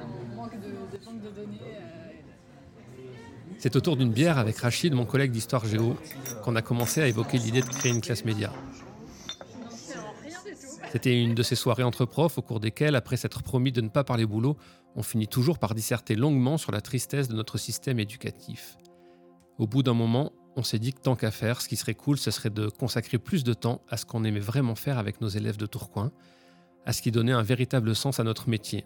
de données. C'est autour d'une bière avec Rachid, mon collègue d'histoire géo, qu'on a commencé à évoquer l'idée de créer une classe média. C'était une de ces soirées entre profs au cours desquelles, après s'être promis de ne pas parler boulot, on finit toujours par disserter longuement sur la tristesse de notre système éducatif. Au bout d'un moment, on s'est dit que tant qu'à faire, ce qui serait cool, ce serait de consacrer plus de temps à ce qu'on aimait vraiment faire avec nos élèves de Tourcoing, à ce qui donnait un véritable sens à notre métier.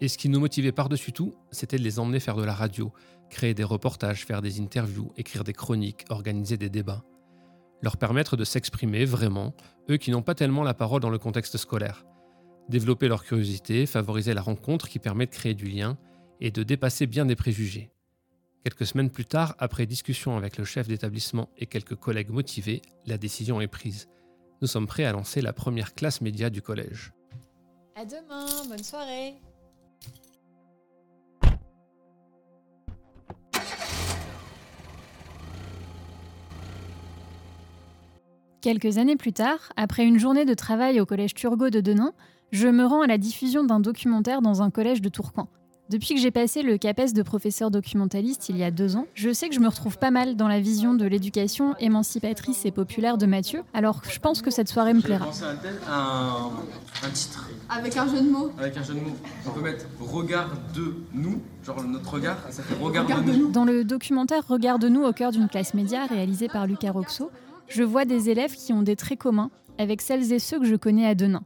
Et ce qui nous motivait par-dessus tout, c'était de les emmener faire de la radio, créer des reportages, faire des interviews, écrire des chroniques, organiser des débats leur permettre de s'exprimer vraiment, eux qui n'ont pas tellement la parole dans le contexte scolaire. Développer leur curiosité, favoriser la rencontre qui permet de créer du lien et de dépasser bien des préjugés. Quelques semaines plus tard, après discussion avec le chef d'établissement et quelques collègues motivés, la décision est prise. Nous sommes prêts à lancer la première classe média du collège. À demain, bonne soirée Quelques années plus tard, après une journée de travail au collège Turgot de Denain, je me rends à la diffusion d'un documentaire dans un collège de Tourcoing. Depuis que j'ai passé le CAPES de professeur documentaliste il y a deux ans, je sais que je me retrouve pas mal dans la vision de l'éducation émancipatrice et populaire de Mathieu, alors je pense que cette soirée me plaira. Un, un titre. Avec un jeu de mots Avec un jeu de mots. On peut mettre Regarde de nous, genre notre regard, ça fait Regarde de nous. Dans le documentaire Regarde-nous au cœur d'une classe média réalisé par Lucas Roxo, je vois des élèves qui ont des traits communs avec celles et ceux que je connais à Denain.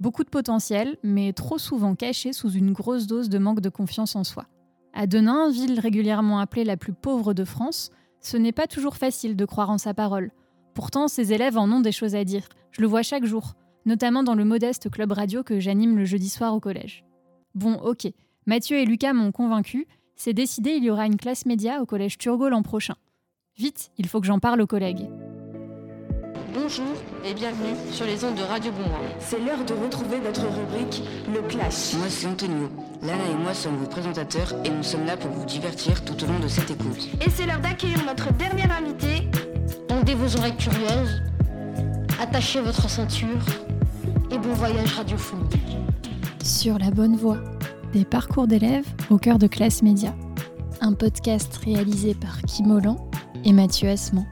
Beaucoup de potentiel, mais trop souvent cachés sous une grosse dose de manque de confiance en soi. À Denain, ville régulièrement appelée la plus pauvre de France, ce n'est pas toujours facile de croire en sa parole. Pourtant, ces élèves en ont des choses à dire. Je le vois chaque jour, notamment dans le modeste club radio que j'anime le jeudi soir au collège. Bon, ok, Mathieu et Lucas m'ont convaincu, c'est décidé, il y aura une classe média au collège Turgot l'an prochain. Vite, il faut que j'en parle aux collègues. Bonjour et bienvenue sur les ondes de Radio Bonmois. C'est l'heure de retrouver notre rubrique Le Clash. Moi c'est Antonio. Lana et moi sommes vos présentateurs et nous sommes là pour vous divertir tout au long de cette écoute. Et c'est l'heure d'accueillir notre dernière invitée. Tendez vos oreilles curieuses, attachez votre ceinture et bon voyage radiophonique. Sur la bonne voie, des parcours d'élèves au cœur de classe média. Un podcast réalisé par Kim Holland et Mathieu Asman.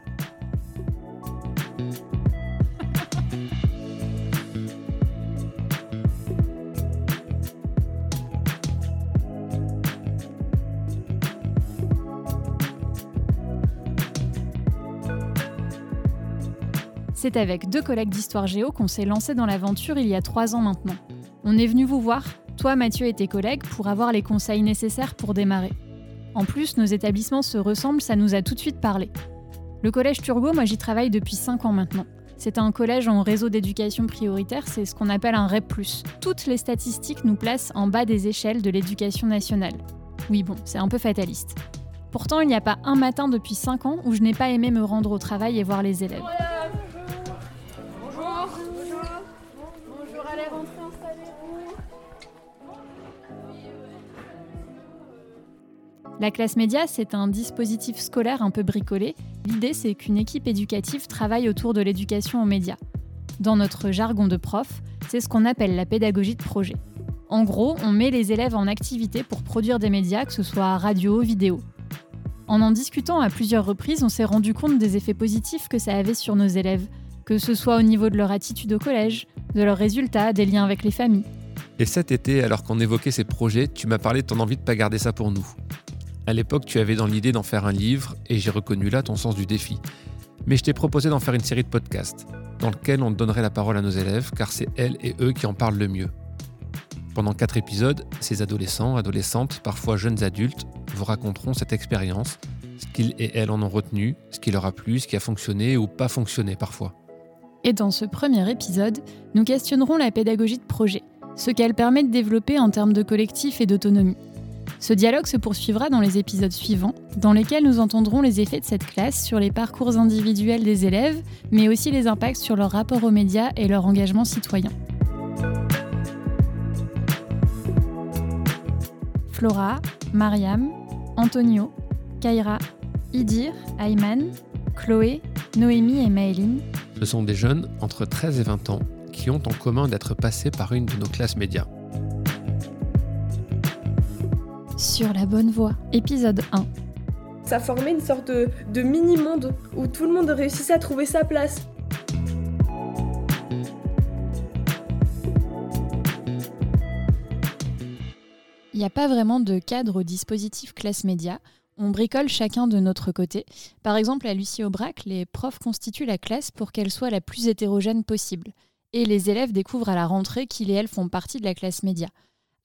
C'est avec deux collègues d'histoire géo qu'on s'est lancé dans l'aventure il y a trois ans maintenant. On est venu vous voir, toi Mathieu et tes collègues, pour avoir les conseils nécessaires pour démarrer. En plus, nos établissements se ressemblent, ça nous a tout de suite parlé. Le collège Turgot, moi j'y travaille depuis 5 ans maintenant. C'est un collège en réseau d'éducation prioritaire, c'est ce qu'on appelle un REP. Toutes les statistiques nous placent en bas des échelles de l'éducation nationale. Oui, bon, c'est un peu fataliste. Pourtant, il n'y a pas un matin depuis 5 ans où je n'ai pas aimé me rendre au travail et voir les élèves. La classe média, c'est un dispositif scolaire un peu bricolé. L'idée, c'est qu'une équipe éducative travaille autour de l'éducation aux médias. Dans notre jargon de prof, c'est ce qu'on appelle la pédagogie de projet. En gros, on met les élèves en activité pour produire des médias, que ce soit radio, vidéo. En en discutant à plusieurs reprises, on s'est rendu compte des effets positifs que ça avait sur nos élèves, que ce soit au niveau de leur attitude au collège, de leurs résultats, des liens avec les familles. Et cet été, alors qu'on évoquait ces projets, tu m'as parlé de ton envie de pas garder ça pour nous. À l'époque, tu avais dans l'idée d'en faire un livre, et j'ai reconnu là ton sens du défi. Mais je t'ai proposé d'en faire une série de podcasts, dans lequel on donnerait la parole à nos élèves, car c'est elles et eux qui en parlent le mieux. Pendant quatre épisodes, ces adolescents, adolescentes, parfois jeunes adultes, vous raconteront cette expérience, ce qu'ils et elles en ont retenu, ce qui leur a plu, ce qui a fonctionné ou pas fonctionné parfois. Et dans ce premier épisode, nous questionnerons la pédagogie de projet, ce qu'elle permet de développer en termes de collectif et d'autonomie. Ce dialogue se poursuivra dans les épisodes suivants, dans lesquels nous entendrons les effets de cette classe sur les parcours individuels des élèves, mais aussi les impacts sur leur rapport aux médias et leur engagement citoyen. Flora, Mariam, Antonio, Kaira, Idir, Ayman, Chloé, Noémie et Maëline. Ce sont des jeunes entre 13 et 20 ans qui ont en commun d'être passés par une de nos classes médias. Sur la bonne voie, épisode 1. Ça formait une sorte de, de mini-monde où tout le monde réussissait à trouver sa place. Il n'y a pas vraiment de cadre au dispositif classe média. On bricole chacun de notre côté. Par exemple, à Lucie Aubrac, les profs constituent la classe pour qu'elle soit la plus hétérogène possible. Et les élèves découvrent à la rentrée qu'ils et elles font partie de la classe média.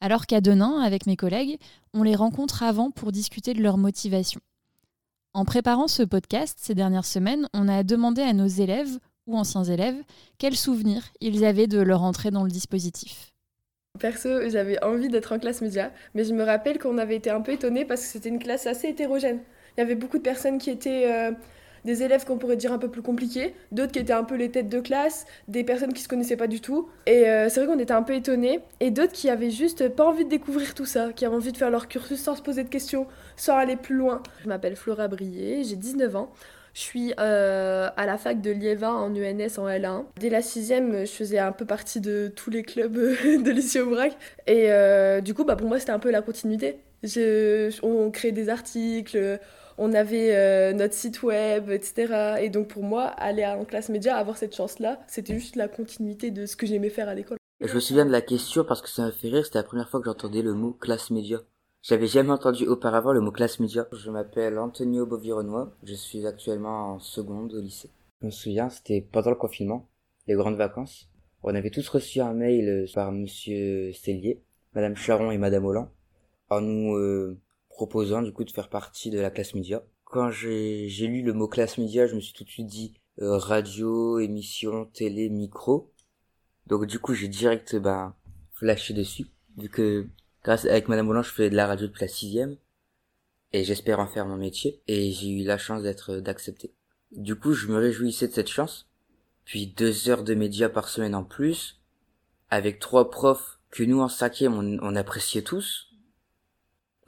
Alors qu'à Denain, avec mes collègues, on les rencontre avant pour discuter de leur motivation. En préparant ce podcast ces dernières semaines, on a demandé à nos élèves ou anciens élèves quels souvenirs ils avaient de leur entrée dans le dispositif. Perso, j'avais envie d'être en classe média, mais je me rappelle qu'on avait été un peu étonnés parce que c'était une classe assez hétérogène. Il y avait beaucoup de personnes qui étaient euh, des élèves qu'on pourrait dire un peu plus compliqués, d'autres qui étaient un peu les têtes de classe, des personnes qui se connaissaient pas du tout. Et euh, c'est vrai qu'on était un peu étonnés, et d'autres qui avaient juste pas envie de découvrir tout ça, qui avaient envie de faire leur cursus sans se poser de questions, sans aller plus loin. Je m'appelle Flora Brier, j'ai 19 ans. Je suis euh, à la fac de Liévin en UNS en L1. Dès la sixième, je faisais un peu partie de tous les clubs de Lucie Aubrac. Et euh, du coup, bah, pour moi, c'était un peu la continuité. On créait des articles, on avait euh, notre site web, etc. Et donc pour moi, aller en classe média, avoir cette chance-là, c'était juste la continuité de ce que j'aimais faire à l'école. Je me souviens de la question parce que ça m'a fait rire, c'était la première fois que j'entendais le mot classe média. J'avais jamais entendu auparavant le mot classe média. Je m'appelle Antonio Bovironois, je suis actuellement en seconde au lycée. Je me souviens, c'était pendant le confinement, les grandes vacances. On avait tous reçu un mail par monsieur Cellier, madame Charon et madame Holland, en nous euh, proposant du coup de faire partie de la classe média. Quand j'ai lu le mot classe média, je me suis tout de suite dit euh, radio, émission, télé, micro. Donc du coup, j'ai direct bah flashé dessus vu que Grâce avec Madame Boulan, je fais de la radio depuis la sixième. Et j'espère en faire mon métier. Et j'ai eu la chance d'être, d'accepter. Du coup, je me réjouissais de cette chance. Puis deux heures de médias par semaine en plus. Avec trois profs que nous en cinquième, on, on appréciait tous.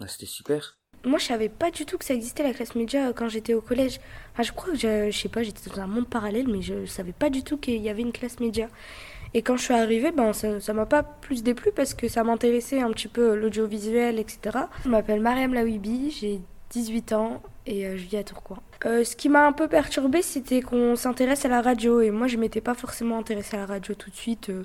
C'était super. Moi, je savais pas du tout que ça existait la classe média quand j'étais au collège. Enfin, je crois que je, je sais pas, j'étais dans un monde parallèle, mais je savais pas du tout qu'il y avait une classe média. Et quand je suis arrivée, ben, ça m'a pas plus déplu parce que ça m'intéressait un petit peu l'audiovisuel, etc. Je m'appelle Mariam Lawibi, j'ai 18 ans et euh, je vis à Tourcoing. Euh, ce qui m'a un peu perturbée, c'était qu'on s'intéresse à la radio et moi je m'étais pas forcément intéressée à la radio tout de suite. Euh,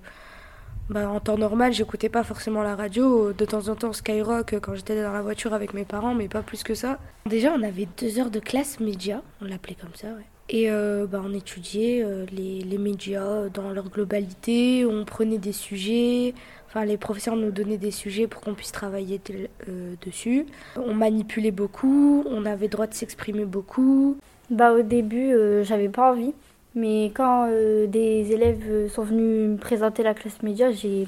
bah, en temps normal, j'écoutais pas forcément la radio. De temps en temps, Skyrock quand j'étais dans la voiture avec mes parents, mais pas plus que ça. Déjà, on avait deux heures de classe média, on l'appelait comme ça, ouais. Et euh, bah, on étudiait euh, les, les, médias dans leur globalité, on prenait des sujets, enfin les professeurs nous donnaient des sujets pour qu'on puisse travailler euh, dessus. On manipulait beaucoup, on avait droit de s'exprimer beaucoup. Bah au début j'avais pas envie, mais quand des élèves sont venus me présenter la classe média, j'ai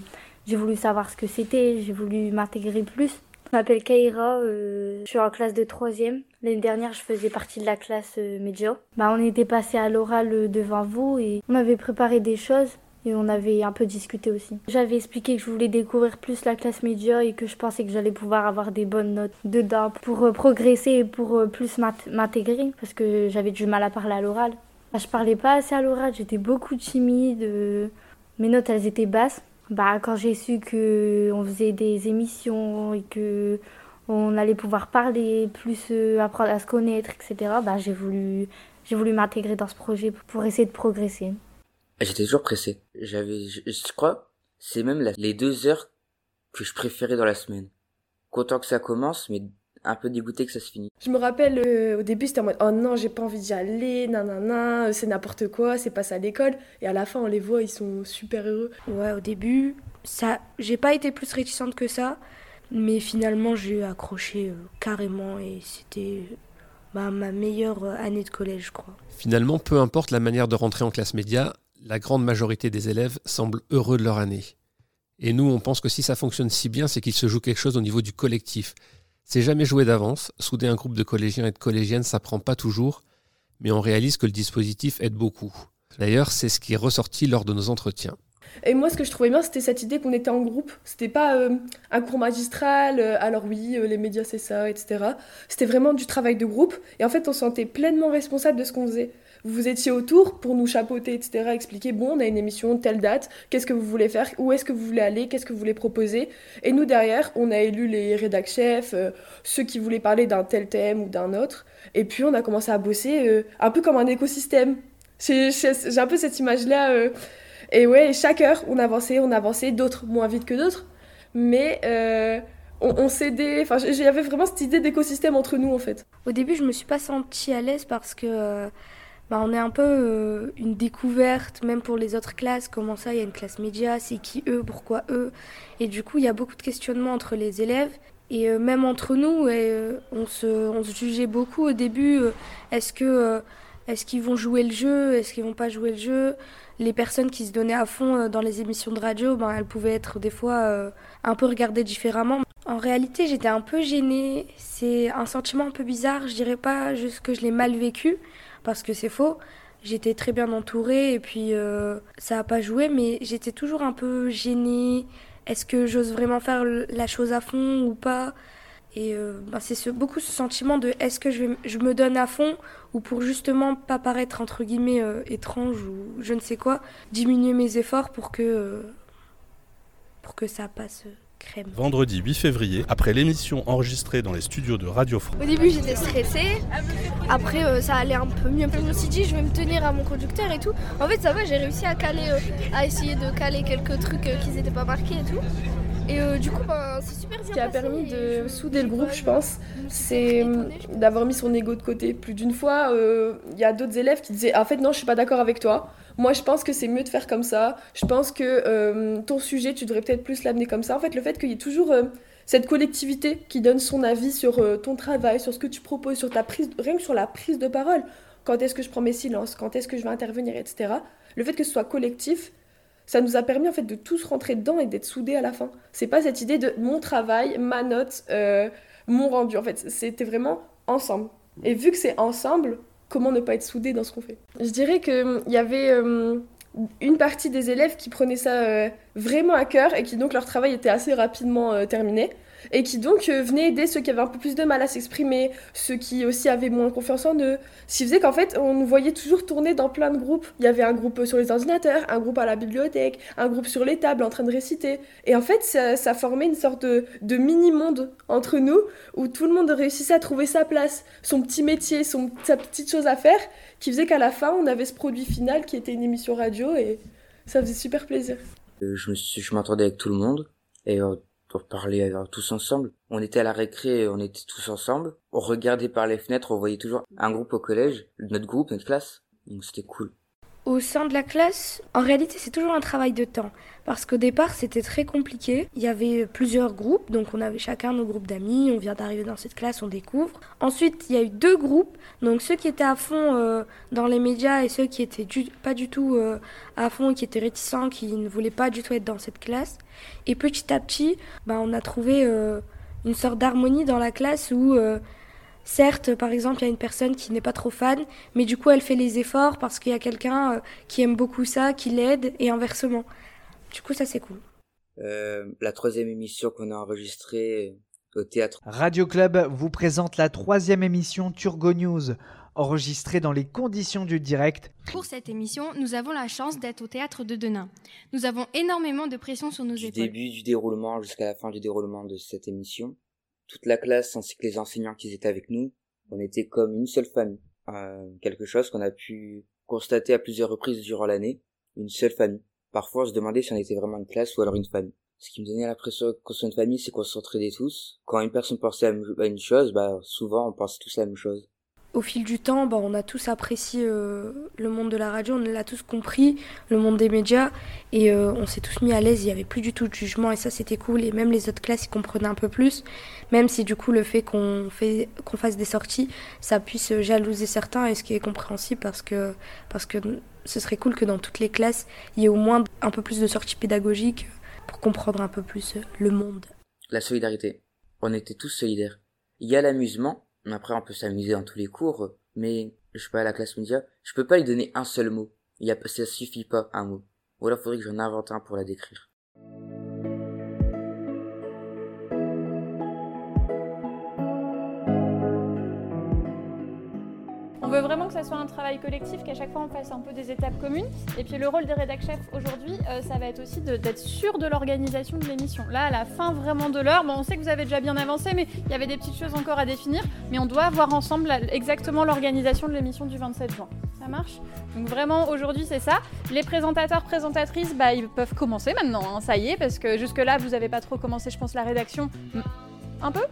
voulu savoir ce que c'était, j'ai voulu m'intégrer plus. Je m'appelle Kaira, euh, je suis en classe de 3e. L'année dernière, je faisais partie de la classe euh, média. Bah, on était passé à l'oral euh, devant vous et on avait préparé des choses et on avait un peu discuté aussi. J'avais expliqué que je voulais découvrir plus la classe média et que je pensais que j'allais pouvoir avoir des bonnes notes dedans pour progresser et pour plus m'intégrer parce que j'avais du mal à parler à l'oral. Bah, je parlais pas assez à l'oral, j'étais beaucoup timide, mes notes elles étaient basses. Bah, quand j'ai su que on faisait des émissions et que on allait pouvoir parler, plus euh, apprendre à se connaître, etc., bah, j'ai voulu, j'ai voulu m'intégrer dans ce projet pour essayer de progresser. J'étais toujours pressé. J'avais, je, je crois, c'est même les deux heures que je préférais dans la semaine. Content que ça commence, mais un peu dégoûté que ça se finisse. Je me rappelle, euh, au début, c'était en mode Oh non, j'ai pas envie d'y aller, nanana, c'est n'importe quoi, c'est pas ça l'école. Et à la fin, on les voit, ils sont super heureux. Ouais, au début, ça, j'ai pas été plus réticente que ça, mais finalement, j'ai accroché euh, carrément et c'était bah, ma meilleure année de collège, je crois. Finalement, peu importe la manière de rentrer en classe média, la grande majorité des élèves semblent heureux de leur année. Et nous, on pense que si ça fonctionne si bien, c'est qu'il se joue quelque chose au niveau du collectif. C'est jamais joué d'avance. Souder un groupe de collégiens et de collégiennes, ça prend pas toujours, mais on réalise que le dispositif aide beaucoup. D'ailleurs, c'est ce qui est ressorti lors de nos entretiens. Et moi, ce que je trouvais bien, c'était cette idée qu'on était en groupe. C'était pas euh, un cours magistral, euh, alors oui, euh, les médias c'est ça, etc. C'était vraiment du travail de groupe. Et en fait, on se sentait pleinement responsable de ce qu'on faisait. Vous étiez autour pour nous chapeauter, etc., expliquer, bon, on a une émission, telle date, qu'est-ce que vous voulez faire, où est-ce que vous voulez aller, qu'est-ce que vous voulez proposer. Et nous, derrière, on a élu les rédac chefs, euh, ceux qui voulaient parler d'un tel thème ou d'un autre. Et puis, on a commencé à bosser euh, un peu comme un écosystème. J'ai un peu cette image-là. Euh, et ouais, chaque heure, on avançait, on avançait, d'autres moins vite que d'autres. Mais on, s'aidait. Enfin, j'avais vraiment cette idée d'écosystème entre nous, en fait. Au début, je me suis pas sentie à l'aise parce que bah, on est un peu euh, une découverte, même pour les autres classes. Comment ça, il y a une classe média, c'est qui eux, pourquoi eux? Et du coup, il y a beaucoup de questionnements entre les élèves. Et euh, même entre nous, euh, on, se, jugeait beaucoup au début. est-ce que est-ce qu'ils vont jouer le jeu? Est-ce qu'ils vont pas jouer le jeu? Les personnes qui se donnaient à fond dans les émissions de radio, ben, elles pouvaient être des fois un peu regardées différemment. En réalité, j'étais un peu gênée. C'est un sentiment un peu bizarre. Je dirais pas juste que je l'ai mal vécu, parce que c'est faux. J'étais très bien entourée et puis euh, ça n'a pas joué, mais j'étais toujours un peu gênée. Est-ce que j'ose vraiment faire la chose à fond ou pas? Et euh, bah, c'est ce, beaucoup ce sentiment de est-ce que je, je, me donne à fond ou pour justement pas paraître entre guillemets euh, étrange ou je ne sais quoi, diminuer mes efforts pour que, pour que ça passe. Vendredi 8 février, après l'émission enregistrée dans les studios de Radio France. Au début j'étais stressée, après euh, ça allait un peu mieux. Je me suis dit je vais me tenir à mon conducteur et tout. En fait ça va, j'ai réussi à caler, euh, à essayer de caler quelques trucs euh, qui n'étaient pas marqués et tout. Et du coup, ben, c'est super bien. Ce qui a permis de souder le groupe, je pense, c'est d'avoir mis son ego de côté. Plus d'une fois, il y a d'autres élèves qui disaient En fait, non, je suis pas d'accord avec toi. Moi, je pense que c'est mieux de faire comme ça. Je pense que euh, ton sujet, tu devrais peut-être plus l'amener comme ça. En fait, le fait qu'il y ait toujours euh, cette collectivité qui donne son avis sur euh, ton travail, sur ce que tu proposes, sur ta prise, rien que sur la prise de parole. Quand est-ce que je prends mes silences, quand est-ce que je vais intervenir, etc. Le fait que ce soit collectif, ça nous a permis en fait de tous rentrer dedans et d'être soudés à la fin. C'est pas cette idée de mon travail, ma note, mon rendu. En fait, c'était vraiment ensemble. Et vu que c'est ensemble, comment ne pas être soudé dans ce qu'on fait? Je dirais qu'il hum, y avait hum, une partie des élèves qui prenaient ça euh, vraiment à cœur et qui donc leur travail était assez rapidement euh, terminé et qui donc euh, venaient aider ceux qui avaient un peu plus de mal à s'exprimer, ceux qui aussi avaient moins confiance en eux. Ce qui faisait qu'en fait, on nous voyait toujours tourner dans plein de groupes. Il y avait un groupe sur les ordinateurs, un groupe à la bibliothèque, un groupe sur les tables en train de réciter. Et en fait, ça, formait une sorte de, mini-monde entre nous où tout le monde réussissait à trouver sa place, son petit métier, son, sa petite chose à faire, qui faisait qu'à la fin, on avait ce produit final qui était une émission radio et ça faisait super plaisir. Euh, je m'entendais avec tout le monde et euh, pour parler euh, tous ensemble. On était à la récré, on était tous ensemble. On regardait par les fenêtres, on voyait toujours un groupe au collège, notre groupe, notre classe. Donc c'était cool. Au sein de la classe, en réalité, c'est toujours un travail de temps. Parce qu'au départ, c'était très compliqué. Il y avait plusieurs groupes, donc on avait chacun nos groupes d'amis. On vient d'arriver dans cette classe, on découvre. Ensuite, il y a eu deux groupes. Donc ceux qui étaient à fond euh, dans les médias et ceux qui étaient pas du tout euh, à fond, qui étaient réticents, qui ne voulaient pas du tout être dans cette classe. Et petit à petit, bah, on a trouvé euh, une sorte d'harmonie dans la classe où Certes, par exemple, il y a une personne qui n'est pas trop fan, mais du coup, elle fait les efforts parce qu'il y a quelqu'un euh, qui aime beaucoup ça, qui l'aide, et inversement. Du coup, ça, c'est cool. Euh, la troisième émission qu'on a enregistrée euh, au théâtre. Radio Club vous présente la troisième émission Turgo News, enregistrée dans les conditions du direct. Pour cette émission, nous avons la chance d'être au théâtre de Denain. Nous avons énormément de pression sur nos épaules. Du début du déroulement jusqu'à la fin du déroulement de cette émission, toute la classe ainsi que les enseignants qui étaient avec nous, on était comme une seule famille. Euh, quelque chose qu'on a pu constater à plusieurs reprises durant l'année, une seule famille. Parfois, on se demandait si on était vraiment une classe ou alors une famille. Ce qui me donnait l'impression qu'on soit une famille, c'est qu'on s'entraidait tous. Quand une personne pensait à une chose, bah, souvent, on pense tous à la même chose au fil du temps, bah, on a tous apprécié euh, le monde de la radio, on l'a tous compris, le monde des médias, et euh, on s'est tous mis à l'aise, il n'y avait plus du tout de jugement, et ça c'était cool, et même les autres classes, ils comprenaient un peu plus, même si du coup le fait qu'on fasse des sorties, ça puisse jalouser certains, et ce qui est compréhensible, parce que, parce que ce serait cool que dans toutes les classes, il y ait au moins un peu plus de sorties pédagogiques pour comprendre un peu plus le monde. La solidarité. On était tous solidaires. Il y a l'amusement, après, on peut s'amuser dans tous les cours, mais je sais pas, à la classe média, je peux pas lui donner un seul mot. Il y a, ça suffit pas, un mot. Ou alors faudrait que j'en invente un pour la décrire. Veut vraiment que ça soit un travail collectif, qu'à chaque fois on fasse un peu des étapes communes. Et puis le rôle des rédacteurs chefs aujourd'hui, euh, ça va être aussi d'être sûr de l'organisation de l'émission. Là, à la fin vraiment de l'heure, bon, on sait que vous avez déjà bien avancé, mais il y avait des petites choses encore à définir. Mais on doit voir ensemble exactement l'organisation de l'émission du 27 juin. Ça marche? Donc vraiment aujourd'hui c'est ça. Les présentateurs, présentatrices, bah, ils peuvent commencer maintenant, hein, ça y est, parce que jusque-là vous n'avez pas trop commencé, je pense, la rédaction. Un peu?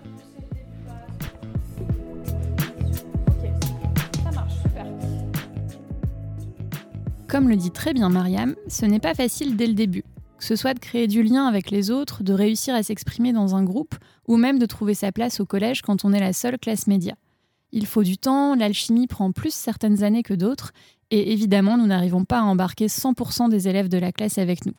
Comme le dit très bien Mariam, ce n'est pas facile dès le début, que ce soit de créer du lien avec les autres, de réussir à s'exprimer dans un groupe, ou même de trouver sa place au collège quand on est la seule classe média. Il faut du temps, l'alchimie prend plus certaines années que d'autres, et évidemment nous n'arrivons pas à embarquer 100% des élèves de la classe avec nous.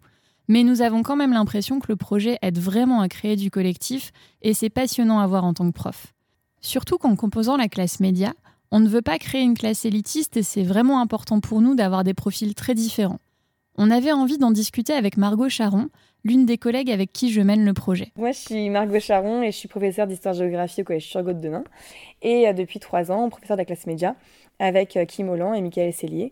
Mais nous avons quand même l'impression que le projet aide vraiment à créer du collectif, et c'est passionnant à voir en tant que prof. Surtout qu'en composant la classe média, on ne veut pas créer une classe élitiste et c'est vraiment important pour nous d'avoir des profils très différents. On avait envie d'en discuter avec Margot Charon, l'une des collègues avec qui je mène le projet. Moi, je suis Margot Charon et je suis professeure d'histoire-géographie au collège Turgot de Denain. Et euh, depuis trois ans, professeure de la classe média avec euh, Kim Holland et Michael Cellier.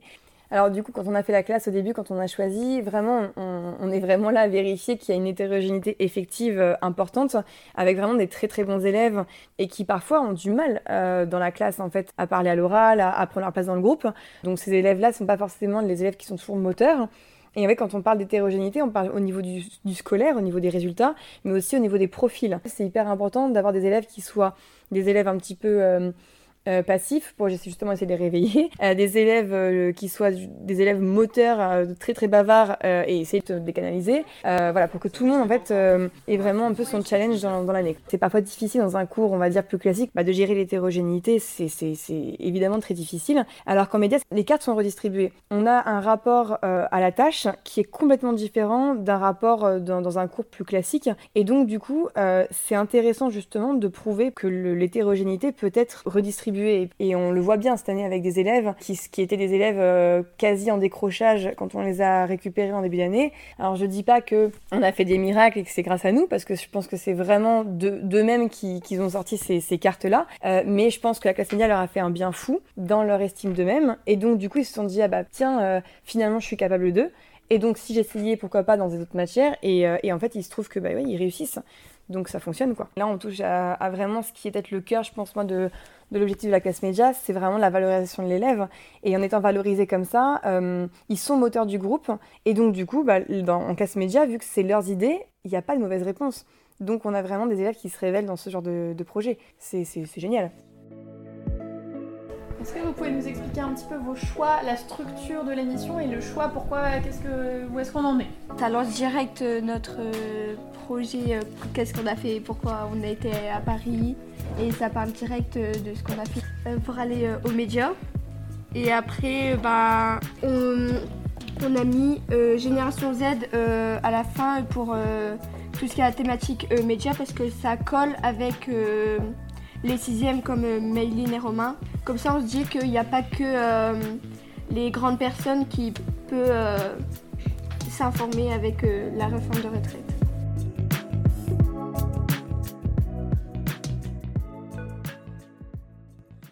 Alors du coup, quand on a fait la classe au début, quand on a choisi, vraiment, on, est vraiment là à vérifier qu'il y a une hétérogénéité effective euh, importante, avec vraiment des très très bons élèves et qui parfois ont du mal euh, dans la classe en fait à parler à l'oral, à, prendre leur place dans le groupe. Donc ces élèves-là ne sont pas forcément les élèves qui sont toujours moteurs. Et en fait, quand on parle d'hétérogénéité, on parle au niveau du, scolaire, au niveau des résultats, mais aussi au niveau des profils. C'est hyper important d'avoir des élèves qui soient des élèves un petit peu euh, euh, passifs pour justement essayer de les réveiller, euh, des élèves euh, qui soient des élèves moteurs très très bavards et essayer de les canaliser, voilà pour que tout le monde en fait ait vraiment un peu son challenge dans, l'année. C'est parfois difficile dans un cours on va dire plus classique bah, de gérer l'hétérogénéité, c'est évidemment très difficile. Alors qu'en médias les cartes sont redistribuées. On a un rapport à la tâche qui est complètement différent d'un rapport dans, un cours plus classique et donc du coup c'est intéressant justement de prouver que l'hétérogénéité peut être redistribuée et, on le voit bien cette année avec des élèves qui, étaient des élèves euh, quasi en décrochage quand on les a récupérés en début d'année. Alors je dis pas que on a fait des miracles et que c'est grâce à nous parce que je pense que c'est vraiment d'eux-mêmes qu'ils ont sorti ces, cartes-là. Euh, mais je pense que la classe média leur a fait un bien fou dans leur estime d'eux-mêmes et donc du coup ils se sont dit ah bah tiens euh, finalement je suis capable d'eux. Et donc, si j'essayais, pourquoi pas dans des autres matières. Et, et, en fait, il se trouve que bah, ouais, ils réussissent. Donc, ça fonctionne, quoi. Là, on touche à, vraiment ce qui est peut-être le cœur, je pense, moi, de, de l'objectif de la classe média, c'est vraiment la valorisation de l'élève. Et en étant valorisé comme ça, euh, ils sont moteurs du groupe. Et donc, du coup, bah, en classe média, vu que c'est leurs idées, il n'y a pas de mauvaise réponse. Donc, on a vraiment des élèves qui se révèlent dans ce genre de, projet. C'est génial. Est-ce que vous pouvez nous expliquer un petit peu vos choix, la structure de l'émission et le choix, pourquoi, qu'est-ce que, où est-ce qu'on en est? Ça lance direct euh, notre euh, projet, qu'est-ce qu'on a fait, pourquoi on a été à Paris, et ça parle direct euh, de ce qu'on a fait euh, pour aller euh, aux médias. Et après, bah, on, a mis Génération Z à la fin pour tout ce qui est la thématique médias parce que ça colle avec les sixièmes comme Maylin et Romain. Comme ça, on se dit qu'il n'y a pas que les grandes personnes qui peuvent s'informer avec la réforme de retraite.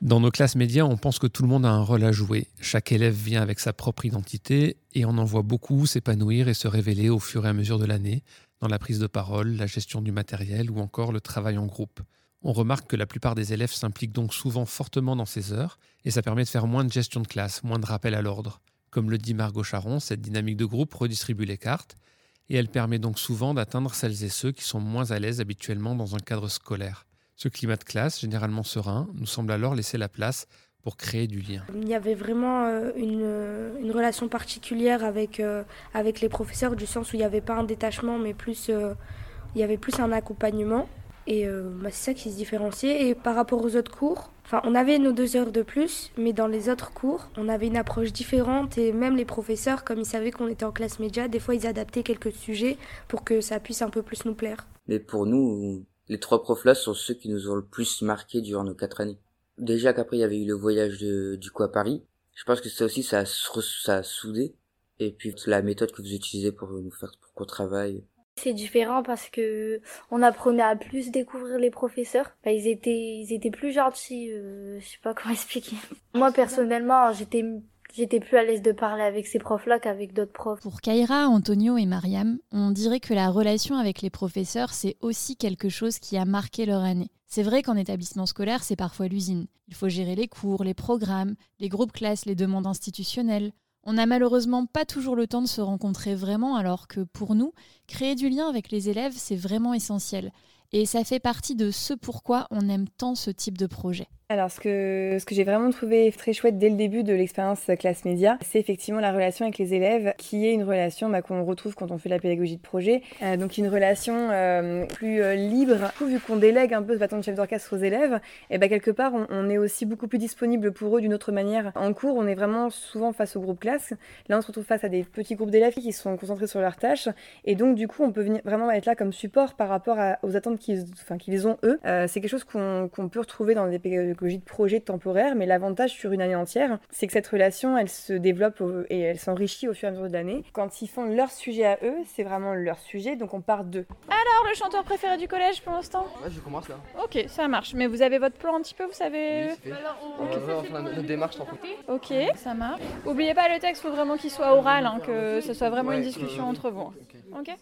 Dans nos classes médias, on pense que tout le monde a un rôle à jouer. Chaque élève vient avec sa propre identité et on en voit beaucoup s'épanouir et se révéler au fur et à mesure de l'année, dans la prise de parole, la gestion du matériel ou encore le travail en groupe. On remarque que la plupart des élèves s'impliquent donc souvent fortement dans ces heures et ça permet de faire moins de gestion de classe, moins de rappel à l'ordre. Comme le dit Margot Charon, cette dynamique de groupe redistribue les cartes et elle permet donc souvent d'atteindre celles et ceux qui sont moins à l'aise habituellement dans un cadre scolaire. Ce climat de classe, généralement serein, nous semble alors laisser la place pour créer du lien. Il y avait vraiment euh, euh, une, relation particulière avec, euh, avec les professeurs, du sens où il n'y avait pas un détachement, mais plus, il y avait plus un accompagnement. Et bah, c'est ça qui se différenciait. Et par rapport aux autres cours, enfin, on avait nos deux heures de plus, mais dans les autres cours, on avait une approche différente. Et même les professeurs, comme ils savaient qu'on était en classe média, des fois ils adaptaient quelques sujets pour que ça puisse un peu plus nous plaire. Mais pour nous, les trois profs là sont ceux qui nous ont le plus marqué durant nos quatre années. Déjà qu'après il y avait eu le voyage de, du coup à Paris. Je pense que ça aussi ça a, ça a soudé. Et puis la méthode que vous utilisez pour nous faire pour qu'on travaille. C'est différent parce que on apprenait à plus découvrir les professeurs. Bah, ils étaient, plus gentils. Euh, je sais pas comment expliquer. Moi personnellement, j'étais J'étais plus à l'aise de parler avec ces profs-là qu'avec d'autres profs. Pour Kaira, Antonio et Mariam, on dirait que la relation avec les professeurs, c'est aussi quelque chose qui a marqué leur année. C'est vrai qu'en établissement scolaire, c'est parfois l'usine. Il faut gérer les cours, les programmes, les groupes classes, les demandes institutionnelles. On n'a malheureusement pas toujours le temps de se rencontrer vraiment, alors que pour nous, créer du lien avec les élèves, c'est vraiment essentiel. Et ça fait partie de ce pourquoi on aime tant ce type de projet. Alors, ce que, ce que j'ai vraiment trouvé très chouette dès le début de l'expérience classe média, c'est effectivement la relation avec les élèves, qui est une relation bah, qu'on retrouve quand on fait la pédagogie de projet. Euh, donc, une relation euh, plus euh, libre. Vu qu'on délègue un peu ce bâton de chef d'orchestre aux élèves, et bah, quelque part, on, est aussi beaucoup plus disponible pour eux d'une autre manière. En cours, on est vraiment souvent face au groupe classe. Là, on se retrouve face à des petits groupes d'élèves qui sont concentrés sur leurs tâches. Et donc, du coup, on peut venir vraiment être là comme support par rapport aux attentes qu'ils enfin, ont eux. c'est quelque chose qu'on qu peut retrouver dans des pédagogies de projet temporaire, mais l'avantage sur une année entière, c'est que cette relation, elle se développe et elle s'enrichit au fur et à mesure de l'année. Quand ils font leur sujet à eux, c'est vraiment leur sujet, donc on part d'eux. Alors, le chanteur préféré du collège pour l'instant? Ouais, je commence là. Ok, ça marche. Mais vous avez votre plan un petit peu, vous savez oui, fait. on... Okay. notre démarche en fait. Ok, ça marche. Oubliez pas le texte, faut vraiment qu'il soit oral, hein, que ce soit vraiment ouais, une discussion euh, entre vous. Ok, okay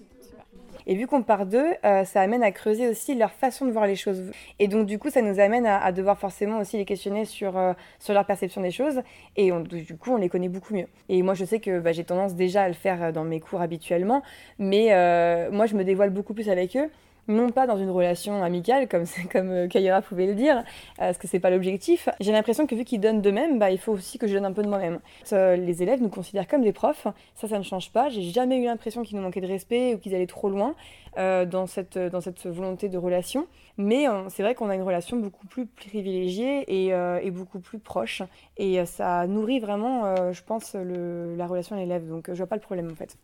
et vu qu'on part d'eux, euh, ça amène à creuser aussi leur façon de voir les choses. Et donc, du coup, ça nous amène à, devoir forcément aussi les questionner sur, euh, sur leur perception des choses. Et du coup, on les connaît beaucoup mieux. Et moi, je sais que bah, j'ai tendance déjà à le faire dans mes cours habituellement. Mais euh, moi, je me dévoile beaucoup plus avec eux non pas dans une relation amicale, comme, comme euh, pouvait le dire, parce que c'est pas l'objectif. J'ai l'impression que vu qu'ils donnent d'eux-mêmes, bah, il faut aussi que je donne un peu de moi-même. Les élèves nous considèrent comme des profs, ça, ça ne change pas. J'ai jamais eu l'impression qu'ils nous manquaient de respect ou qu'ils allaient trop loin euh, dans, cette, dans cette volonté de relation. Mais euh, c'est vrai qu'on a une relation beaucoup plus privilégiée et, beaucoup plus proche. Et ça nourrit vraiment, je pense, le, la relation à l'élève. Donc je vois pas le problème en fait.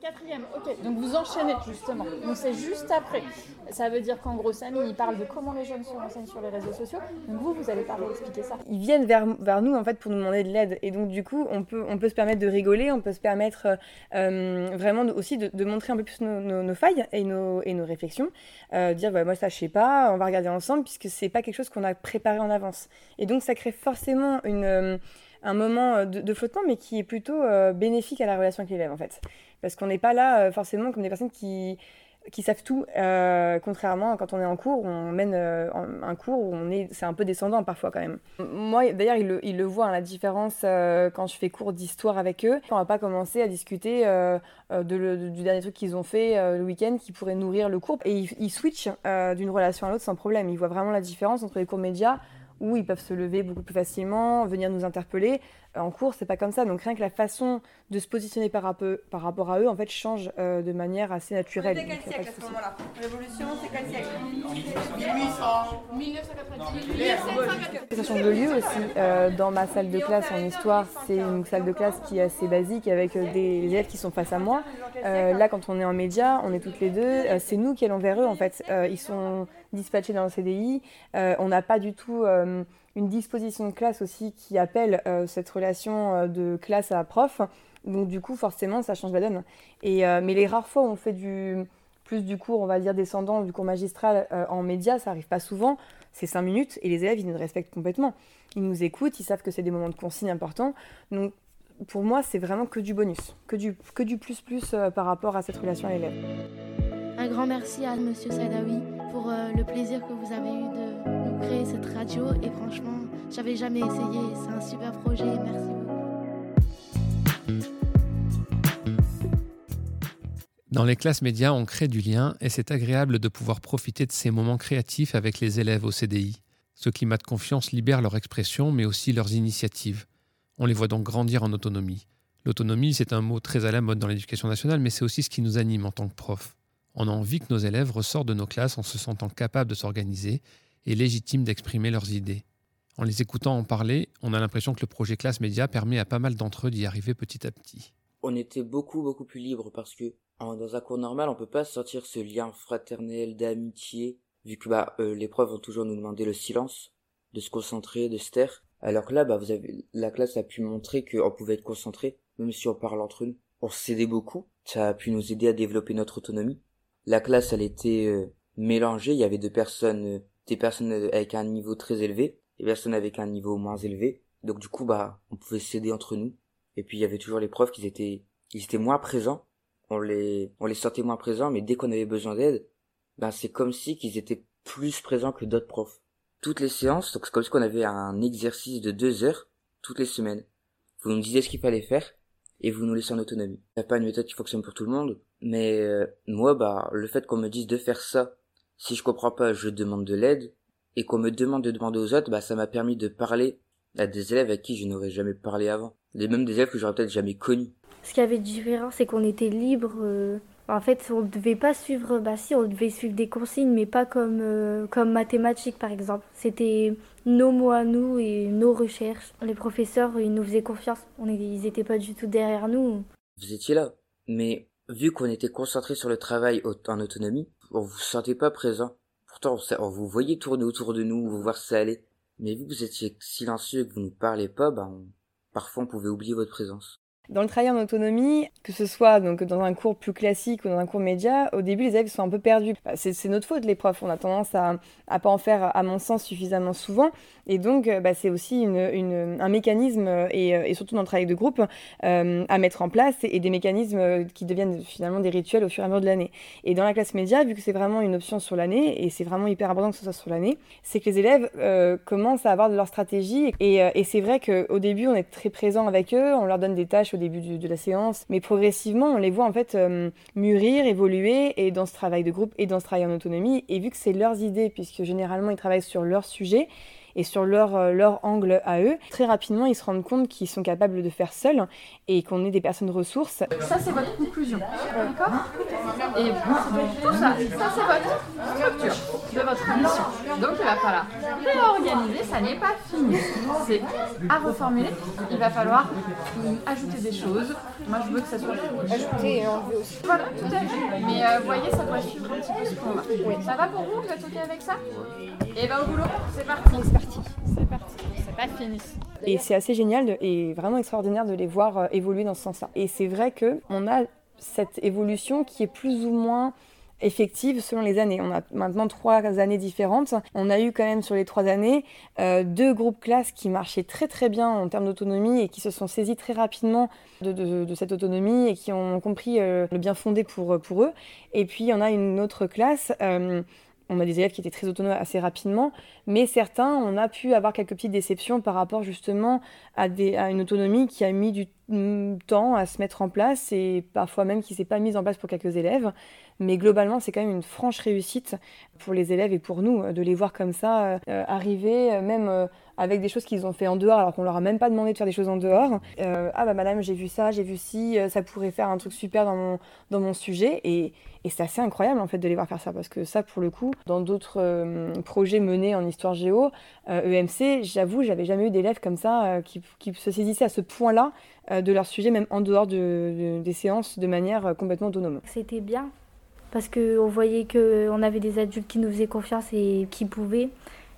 Quatrième, ok. Donc vous enchaînez justement. Donc c'est juste après. Ça veut dire qu'en gros, Samy, il parle de comment les jeunes se renseignent sur les réseaux sociaux. Donc vous, vous allez parler, expliquer ça. Ils viennent vers, vers nous en fait pour nous demander de l'aide. Et donc du coup, on peut, on peut se permettre de rigoler, on peut se permettre euh, vraiment aussi de, montrer un peu plus nos, failles et nos, et nos réflexions. Euh, dire, moi ça je sais pas, on va regarder ensemble puisque c'est pas quelque chose qu'on a préparé en avance. Et donc ça crée forcément une... Euh, un moment de, de, flottement, mais qui est plutôt euh, bénéfique à la relation avec l'élève, en fait. Parce qu'on n'est pas là euh, forcément comme des personnes qui, savent tout, euh, contrairement quand on est en cours, on mène euh, un cours où on est, c'est un peu descendant parfois quand même. Moi, d'ailleurs, ils le, ils le voient, hein, la différence euh, quand je fais cours d'histoire avec eux. On va pas commencer à discuter euh, de du dernier truc qu'ils ont fait le week-end qui pourrait nourrir le cours. Et ils switchent d'une relation à l'autre sans problème. Ils voient vraiment la différence entre les cours médias où ils peuvent se lever beaucoup plus facilement, venir nous interpeller. En cours, c'est pas comme ça. Donc rien que la façon de se positionner par, par rapport à eux, en fait, change euh, de manière assez naturelle. C'est quel siècle à ce moment-là? Révolution, c'est quel siècle? 1800. 1990. Ça change de lieu aussi. Euh, dans ma salle de classe en histoire, c'est une salle de classe qui est assez basique avec euh, des élèves qui sont face à moi. Euh, là, quand on est en média, on est toutes les deux. C'est nous qui allons vers eux, en fait. Ils sont dispatchés dans le CDI. on n'a pas du tout une disposition de classe aussi qui appelle euh, cette relation euh, de classe à prof. Donc du coup, forcément, ça change la donne. Et, euh, mais les rares fois où on fait du, plus du cours, on va dire, descendant, du cours magistral en média, ça arrive pas souvent. C'est cinq minutes et les élèves, ils nous respectent complètement. Ils nous écoutent, ils savent que c'est des moments de consigne importants. Donc pour moi, c'est vraiment que du bonus, que du, que du plus plus par rapport à cette relation à l'élève. Un grand merci à Monsieur Sadawi pour le plaisir que vous avez eu de créer cette radio et franchement, j'avais jamais essayé. C'est un super projet. Merci beaucoup. Dans les classes médias, on crée du lien et c'est agréable de pouvoir profiter de ces moments créatifs avec les élèves au CDI. Ce climat de confiance libère leur expression mais aussi leurs initiatives. On les voit donc grandir en autonomie. L'autonomie, c'est un mot très à la mode dans l'éducation nationale, mais c'est aussi ce qui nous anime en tant que prof. On a envie que nos élèves ressortent de nos classes en se sentant capables de s'organiser et légitime d'exprimer leurs idées. En les écoutant en parler, on a l'impression que le projet Classe Média permet à pas mal d'entre eux d'y arriver petit à petit. On était beaucoup beaucoup plus libre parce que dans un cours normal, on peut pas sortir ce lien fraternel d'amitié vu que bah euh, les profs vont toujours nous demander le silence, de se concentrer, de se taire. Alors que là, bah vous avez la classe a pu montrer qu'on pouvait être concentré même si on parle entre nous. on s'aidait beaucoup. Ça a pu nous aider à développer notre autonomie. La classe, elle était euh, mélangée. Il y avait deux personnes, euh, des personnes avec un niveau très élevé, des personnes avec un niveau moins élevé. Donc du coup, bah, on pouvait s'aider entre nous. Et puis il y avait toujours les profs qui étaient, ils étaient moins présents. On les, on les sortait moins présents, mais dès qu'on avait besoin d'aide, ben c'est comme si qu'ils étaient plus présents que d'autres profs. Toutes les séances, donc c'est comme si qu'on avait un exercice de deux heures toutes les semaines. Vous nous disiez ce qu'il fallait faire et vous nous laissez en autonomie. Il n'y a pas une méthode qui fonctionne pour tout le monde, mais euh, moi, bah, le fait qu'on me dise de faire ça, si je comprends pas, je demande de l'aide, et qu'on me demande de demander aux autres, bah, ça m'a permis de parler à des élèves à qui je n'aurais jamais parlé avant. Les mêmes des élèves que j'aurais peut-être jamais connus. Ce qui avait de différent, c'est qu'on était libre. euh, En fait, on ne devait pas suivre, bah si, on devait suivre des consignes, mais pas comme, euh, comme mathématiques par exemple. C'était nos mots à nous et nos recherches. Les professeurs, ils nous faisaient confiance. On ils n'étaient pas du tout derrière nous. Vous étiez là. Mais vu qu'on était concentré sur le travail en autonomie, on vous sentait pas présent. Pourtant, on, vous voyait tourner autour de nous, vous voir si ça allait. Mais vu que vous étiez silencieux et que vous ne parlez pas, on- parfois on pouvait oublier votre présence. Dans le travail en autonomie, que ce soit donc dans un cours plus classique ou dans un cours média, au début les élèves sont un peu perdus. Bah, C'est notre faute les profs, on a tendance à, à pas en faire à mon sens suffisamment souvent. Et donc euh, bah, c'est aussi un mécanisme, euh, et, surtout dans le travail de groupe, euh, à mettre en place et, des mécanismes qui deviennent finalement des rituels au fur et à mesure de l'année. Et dans la classe média, vu que c'est vraiment une option sur l'année, et c'est vraiment hyper important que ce soit sur l'année, c'est que les élèves commencent à avoir de leur stratégie. Et c'est vrai qu'au début, on est très présent avec eux, on leur donne des tâches au début de la séance, mais progressivement, on les voit en fait euh, mûrir, évoluer, et dans ce travail de groupe et dans ce travail en autonomie. Et vu que c'est leurs idées, puisque généralement ils travaillent sur leur sujet, et sur leur, euh, leur angle à eux, très rapidement ils se rendent compte qu'ils sont capables de faire seuls et qu'on est des personnes ressources. Ça, c'est votre conclusion. D'accord Et tout ça, ça c'est votre structure de votre mission. Donc il va falloir réorganiser, ça n'est pas fini. C'est à reformuler. Il va falloir ajouter des choses. Moi je veux que ça soit Ajouter et enlever aussi. Voilà, tout à fait. Mais euh, vous voyez, ça doit suivre un petit peu ce qu'on va. Ça va pour vous Vous êtes OK avec ça? Et ben au boulot, c'est parti. C'est parti. C'est pas fini. Et c'est assez génial et vraiment extraordinaire de les voir euh, évoluer dans ce sens-là. Et c'est vrai que on a cette évolution qui est plus ou moins effective selon les années. On a maintenant trois années différentes. On a eu quand même sur les trois années euh, deux groupes classes qui marchaient très très bien en termes d'autonomie et qui se sont saisis très rapidement de, cette autonomie et qui ont compris euh, le bien fondé pour, eux. Et puis en a une autre classe. On a des élèves qui étaient très autonomes assez rapidement, mais certains, on a pu avoir quelques petites déceptions par rapport justement à, une autonomie qui a mis du mm, temps à se mettre en place et parfois même qui s'est pas mise en place pour quelques élèves. Mais globalement, c'est quand même une franche réussite pour les élèves et pour nous euh, de les voir comme ça euh, arriver, euh, même euh, avec des choses qu'ils ont fait en dehors alors qu'on leur a même pas demandé de faire des choses en dehors. Ah bah madame, j'ai vu ça, j'ai vu ci, ça pourrait faire un truc super dans mon, dans mon sujet. Et, et c'est assez incroyable en fait de les voir faire ça parce que ça, pour le coup, dans d'autres projets menés en histoire géo, EMC, j'avoue, j'avais jamais eu d'élèves comme ça qui, qui se saisissaient à ce point-là de leur sujet, même en dehors de- de- des séances, de manière euh, complètement autonome. C'était bien parce qu'on voyait qu'on avait des adultes qui nous faisaient confiance et qui pouvaient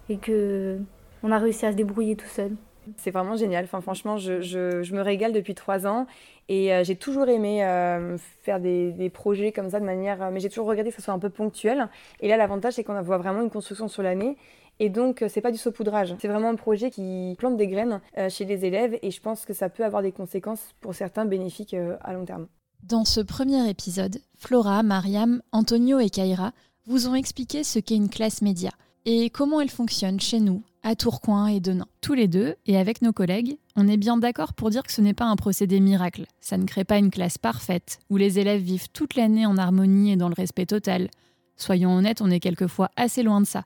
et que on a réussi à se débrouiller tout seul. C'est vraiment génial. Enfin, franchement, je, je- je me régale depuis trois ans et euh, j'ai toujours aimé euh, faire des, des projets comme ça de manière. euh, mais j'ai toujours regardé que ce soit un peu ponctuel. Et là, l'avantage, c'est qu'on voit vraiment une construction sur l'année. Et donc, euh, c'est pas du saupoudrage. C'est vraiment un projet qui plante des graines euh, chez les élèves et je pense que ça peut avoir des conséquences pour certains bénéfiques euh, à long terme. Dans ce premier épisode, Flora, Mariam, Antonio et Kaira vous ont expliqué ce qu'est une classe média et comment elle fonctionne chez nous, à Tourcoing et Denain. Tous les deux, et avec nos collègues, on est bien d'accord pour dire que ce n'est pas un procédé miracle. Ça ne crée pas une classe parfaite, où les élèves vivent toute l'année en harmonie et dans le respect total. Soyons honnêtes, on est quelquefois assez loin de ça.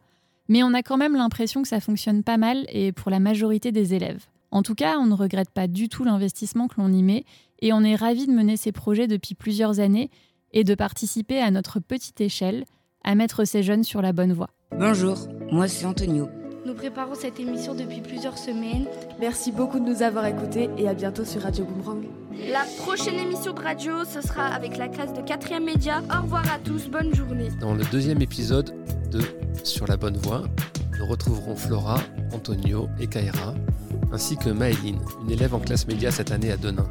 Mais on a quand même l'impression que ça fonctionne pas mal et pour la majorité des élèves. En tout cas, on ne regrette pas du tout l'investissement que l'on y met et on est ravis de mener ces projets depuis plusieurs années et de participer à notre petite échelle à mettre ces jeunes sur la bonne voie. Bonjour, moi c'est Antonio. Nous préparons cette émission depuis plusieurs semaines. Merci beaucoup de nous avoir écoutés et à bientôt sur Radio Boomerang. La prochaine émission de radio, ce sera avec la classe de 4e média. Au revoir à tous, bonne journée. Dans le deuxième épisode de Sur la bonne voie, nous retrouverons Flora, Antonio et Kaira, ainsi que Maëline, une élève en classe média cette année à Denain.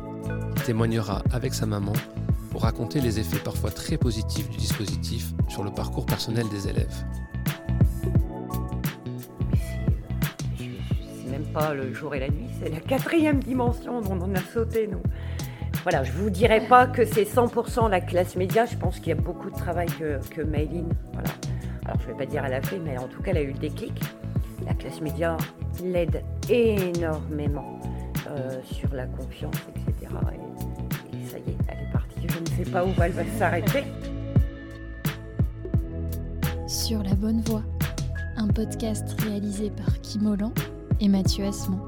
témoignera avec sa maman pour raconter les effets parfois très positifs du dispositif sur le parcours personnel des élèves. Pas le jour et la nuit, c'est la quatrième dimension dont on a sauté, nous. Voilà, je vous dirais pas que c'est 100% la classe média, je pense qu'il y a beaucoup de travail que, que voilà. Alors je vais pas dire elle a fait, mais en tout cas elle a eu le déclic. La classe média l'aide énormément euh, sur la confiance, etc. Et, et ça y est, elle est partie. Je ne sais pas où elle va s'arrêter. Sur la bonne voie, un podcast réalisé par Kim Holland et Mathieu Asman.